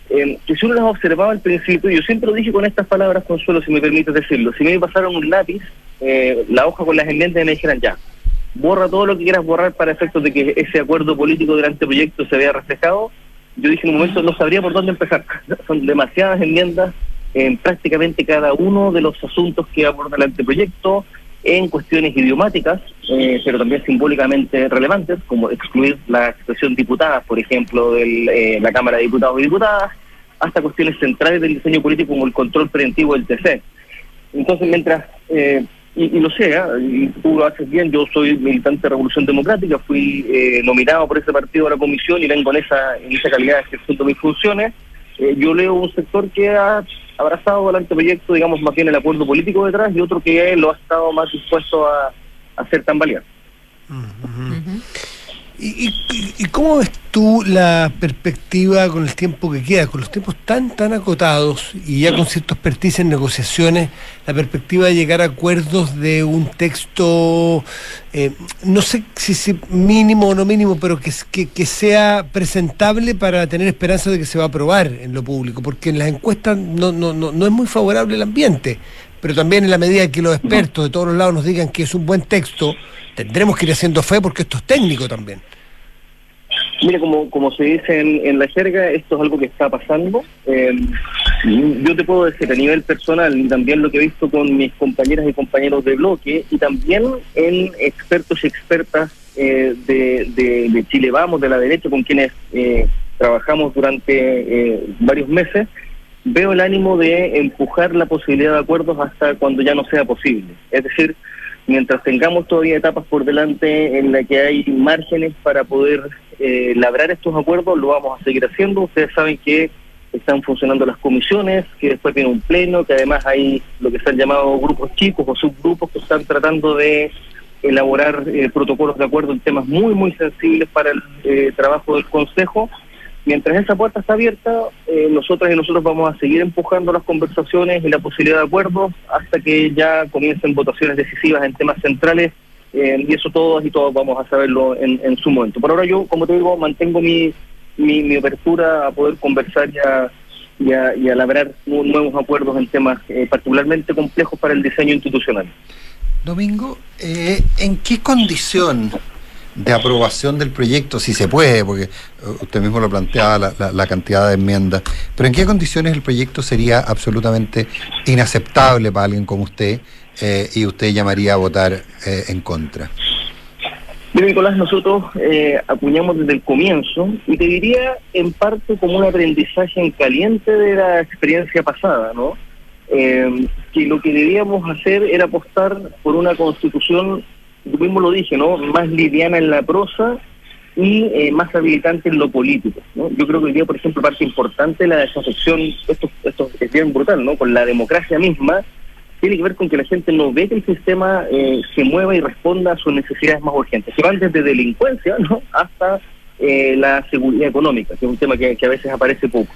Eh, que si uno las observaba al principio, yo siempre lo dije con estas palabras, Consuelo, si me permites decirlo, si me pasaron un lápiz, eh, la hoja con las enmiendas y me dijeran ya, borra todo lo que quieras borrar para efectos de que ese acuerdo político del anteproyecto se vea reflejado, yo dije en un momento no sabría por dónde empezar. Son demasiadas enmiendas en prácticamente cada uno de los asuntos que aborda el anteproyecto, en cuestiones idiomáticas, eh, pero también simbólicamente relevantes, como excluir la expresión diputada, por ejemplo, de la Cámara de Diputados y Diputadas, hasta cuestiones centrales del diseño político como el control preventivo del TC. Entonces, mientras eh, y, lo sé, ¿ah? y tú lo haces bien, yo soy militante de Revolución Democrática, fui eh, nominado por ese partido a la comisión y vengo en esa, en esa calidad ejerciendo mis funciones. Eh, yo leo un sector que ha abrazado el anteproyecto, digamos, más bien el acuerdo político detrás y otro que lo ha estado más dispuesto a, a hacer tambalear. ¿Y, y, y cómo ves tú la perspectiva con el tiempo que queda, con los tiempos tan tan acotados y ya con cierta expertise en negociaciones, la perspectiva de llegar a acuerdos de un texto, eh, no sé si, mínimo o no mínimo, pero que, que, que sea presentable para tener esperanza de que se va a aprobar en lo público? Porque en las encuestas no, no, no, no es muy favorable el ambiente, pero también en la medida que los expertos de todos los lados nos digan que es un buen texto, tendremos que ir haciendo fe porque esto es técnico también. Mire, como, como se dice en, en la jerga, esto es algo que está pasando. Eh, yo te puedo decir a nivel personal y también lo que he visto con mis compañeras y compañeros de bloque y también en expertos y expertas eh, de, de, Chile Vamos, de la derecha, con quienes eh, trabajamos durante eh, varios meses, veo el ánimo de empujar la posibilidad de acuerdos hasta cuando ya no sea posible. Es decir, mientras tengamos todavía etapas por delante en las que hay márgenes para poder eh, labrar estos acuerdos, lo vamos a seguir haciendo. Ustedes saben que están funcionando las comisiones, que después viene un pleno, que además hay lo que se han llamado grupos chicos o subgrupos que están tratando de elaborar eh, protocolos de acuerdo en temas muy, muy sensibles para el eh, trabajo del Consejo. Mientras esa puerta está abierta, eh, nosotras y nosotros vamos a seguir empujando las conversaciones y la posibilidad de acuerdos hasta que ya comiencen votaciones decisivas en temas centrales eh, y eso todos y todos vamos a saberlo en, su momento. Por ahora yo, como te digo, mantengo mi, mi, mi apertura a poder conversar y a, y a, y a labrar nuevos acuerdos en temas eh, particularmente complejos para el diseño institucional. Domingo, eh, ¿en qué condición de aprobación del proyecto, si se puede, porque usted mismo lo planteaba, la, la, cantidad de enmiendas, pero en qué condiciones el proyecto sería absolutamente inaceptable para alguien como usted eh, y usted llamaría a votar eh, en contra? Mira, Nicolás, nosotros eh, acuñamos desde el comienzo y te diría en parte como un aprendizaje en caliente de la experiencia pasada, ¿no? Eh, que lo que debíamos hacer era apostar por una constitución, yo mismo lo dije, ¿no? Más liviana en la prosa y eh, más habilitante en lo político, ¿no? Yo creo que hoy día, por ejemplo, parte importante de la desafección, esto, esto es bien brutal, ¿no? Con la democracia misma, tiene que ver con que la gente no ve que el sistema eh, se mueva y responda a sus necesidades más urgentes, que van desde delincuencia ¿no? hasta eh, la seguridad económica, que es un tema que, que, a veces aparece poco.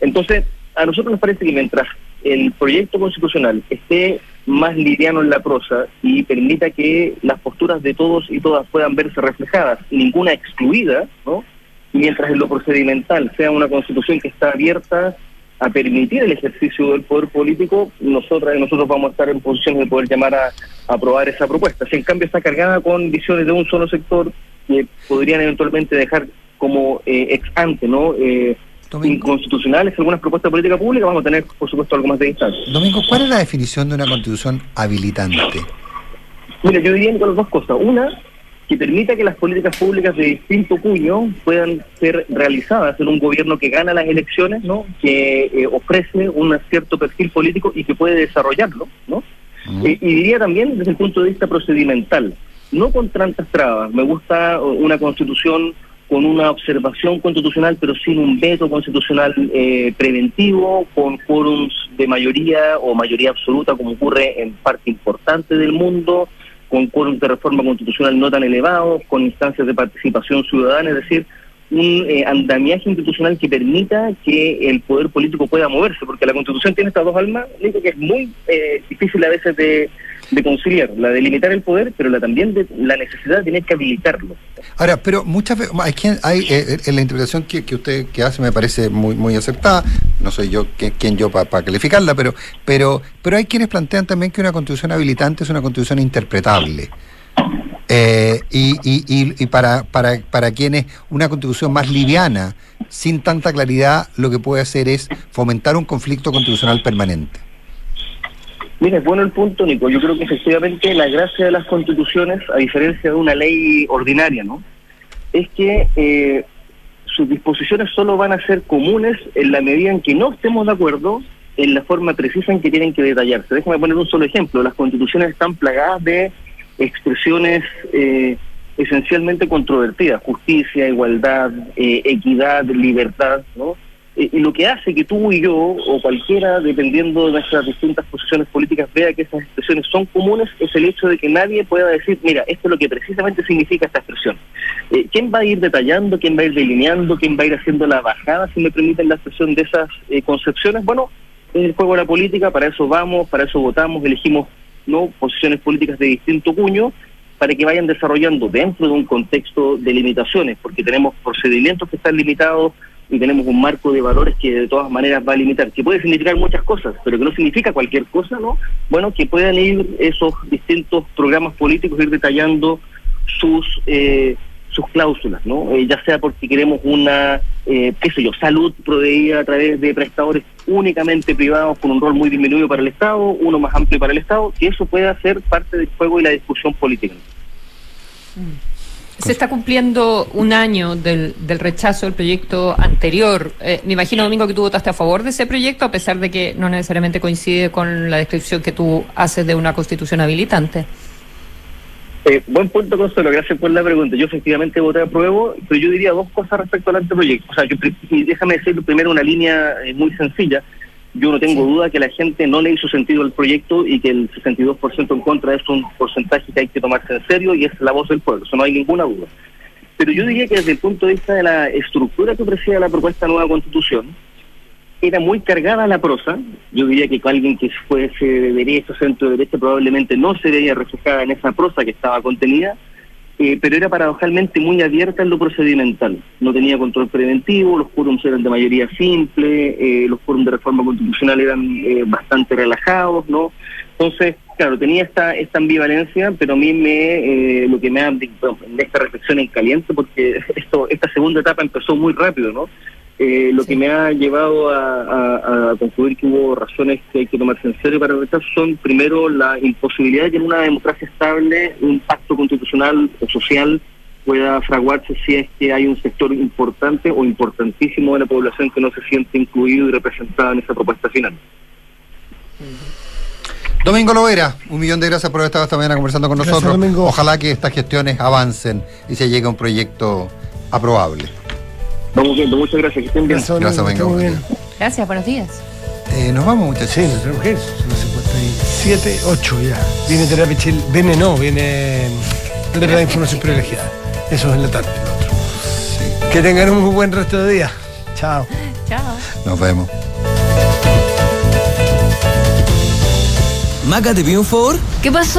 Entonces, a nosotros nos parece que mientras el proyecto constitucional esté más liviano en la prosa y permita que las posturas de todos y todas puedan verse reflejadas, ninguna excluida, ¿no? mientras en lo procedimental sea una constitución que está abierta a permitir el ejercicio del poder político, nosotras nosotros vamos a estar en posición de poder llamar a, a, aprobar esa propuesta. Si en cambio está cargada con visiones de un solo sector que podrían eventualmente dejar como eh, ex ante, ¿no? Eh, inconstitucionales algunas propuestas de política pública, vamos a tener, por supuesto, algo más de distancia. Domingo, ¿cuál es la definición de una constitución habilitante? Mira, yo diría con las dos cosas. Una, que permita que las políticas públicas de distinto cuño puedan ser realizadas en un gobierno que gana las elecciones, ¿no? que eh, ofrece un cierto perfil político y que puede desarrollarlo, ¿no? Mm. Eh, y diría también desde el punto de vista procedimental, no con tantas trabas. Me gusta una constitución con una observación constitucional, pero sin un veto constitucional eh, preventivo, con quórums de mayoría o mayoría absoluta, como ocurre en parte importante del mundo, con quórum de reforma constitucional no tan elevados, con instancias de participación ciudadana, es decir, un eh, andamiaje institucional que permita que el poder político pueda moverse, porque la constitución tiene estas dos almas, digo que es muy eh, difícil a veces de, de, conciliar, la de limitar el poder, pero la también de la necesidad de tener que habilitarlo. Ahora, pero muchas veces, hay, quien, hay eh, en la interpretación que, que, usted que hace me parece muy muy aceptada, no soy yo quien, quien yo para pa calificarla, pero, pero, pero hay quienes plantean también que una constitución habilitante es una constitución interpretable. Eh, y, y, y, para, para, para quienes una constitución más liviana, sin tanta claridad, lo que puede hacer es fomentar un conflicto constitucional permanente. Mira, es bueno el punto, Nico. Yo creo que efectivamente la gracia de las constituciones, a diferencia de una ley ordinaria, ¿no? Es que eh, sus disposiciones solo van a ser comunes en la medida en que no estemos de acuerdo en la forma precisa en que tienen que detallarse. Déjame poner un solo ejemplo. Las constituciones están plagadas de expresiones eh, esencialmente controvertidas, justicia, igualdad, eh, equidad, libertad, ¿no? Eh, y lo que hace que tú y yo, o cualquiera, dependiendo de nuestras distintas posiciones políticas, vea que esas expresiones son comunes, es el hecho de que nadie pueda decir, mira, esto es lo que precisamente significa esta expresión. Eh, ¿Quién va a ir detallando, quién va a ir delineando, quién va a ir haciendo la bajada, si me permiten la expresión de esas eh, concepciones? Bueno, en el juego de la política, para eso vamos, para eso votamos, elegimos no posiciones políticas de distinto cuño, para que vayan desarrollando dentro de un contexto de limitaciones, porque tenemos procedimientos que están limitados, y tenemos un marco de valores que de todas maneras va a limitar, que puede significar muchas cosas, pero que no significa cualquier cosa, ¿no? Bueno, que puedan ir esos distintos programas políticos ir detallando sus eh, sus cláusulas, ¿no? Eh, ya sea porque queremos una, eh, qué sé yo, salud proveída a través de prestadores únicamente privados con un rol muy disminuido para el Estado, uno más amplio para el Estado, que eso pueda ser parte del juego y la discusión política. Se está cumpliendo un año del, del rechazo del proyecto anterior. Eh, me imagino, Domingo, que tú votaste a favor de ese proyecto, a pesar de que no necesariamente coincide con la descripción que tú haces de una constitución habilitante. Eh, buen punto, Consuelo, gracias por la pregunta. Yo efectivamente voté a prueba, pero yo diría dos cosas respecto al anteproyecto. O sea, yo, déjame decir primero una línea eh, muy sencilla. Yo no tengo duda que la gente no le hizo sentido al proyecto y que el 62% en contra es un porcentaje que hay que tomarse en serio y es la voz del pueblo, eso no hay ninguna duda. Pero yo diría que desde el punto de vista de la estructura que ofrecía la propuesta de nueva constitución, era muy cargada la prosa. Yo diría que alguien que fuese de derecha, centro de derecha, probablemente no se veía reflejada en esa prosa que estaba contenida, eh, pero era paradojalmente muy abierta en lo procedimental. No tenía control preventivo, los quórums eran de mayoría simple, eh, los quórums de reforma constitucional eran eh, bastante relajados, ¿no? Entonces, claro, tenía esta esta ambivalencia, pero a mí me lo que me ha en esta reflexión en caliente, porque esto esta segunda etapa empezó muy rápido, ¿no? Eh, lo que me ha llevado a, concluir que hubo razones que hay que tomarse en serio para rechazo son, primero, la imposibilidad de que en una democracia estable un pacto constitucional o social pueda fraguarse si es que hay un sector importante o importantísimo de la población que no se siente incluido y representado en esa propuesta final. Domingo Lovera, un millón de gracias por haber estado esta mañana conversando con nosotros. Ojalá que estas gestiones avancen y se llegue a un proyecto aprobable. Vamos viendo, muchas gracias, que estén bien. Gracias, gracias venga, bien. Gracias, buenos días. Eh, nos vamos, muchachos. Sí, nos tenemos que ir. Son las 57, 8 ya. Viene terapia Chile. Viene, no, viene de la información privilegiada. Eso es en la tarde, el otro. Sí. Que tengan un muy buen resto de día. Chao. Chao. Nos vemos. Maca, ¿te pido un favor? ¿Qué pasó?